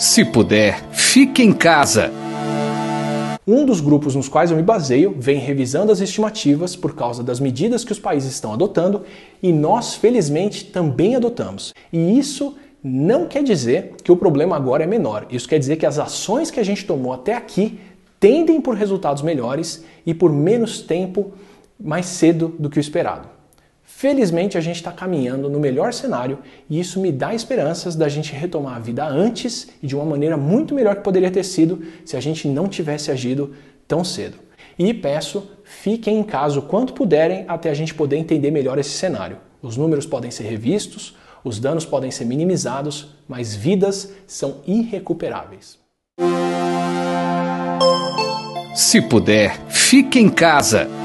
Se puder, fique em casa. Um dos grupos nos quais eu me baseio vem revisando as estimativas por causa das medidas que os países estão adotando e nós, felizmente, também adotamos. E isso não quer dizer que o problema agora é menor. Isso quer dizer que as ações que a gente tomou até aqui tendem por resultados melhores e por menos tempo mais cedo do que o esperado. Felizmente a gente está caminhando no melhor cenário e isso me dá esperanças da gente retomar a vida antes e de uma maneira muito melhor que poderia ter sido se a gente não tivesse agido tão cedo. E peço, fiquem em casa o quanto puderem até a gente poder entender melhor esse cenário. Os números podem ser revistos, os danos podem ser minimizados, mas vidas são irrecuperáveis. Se puder, fique em casa.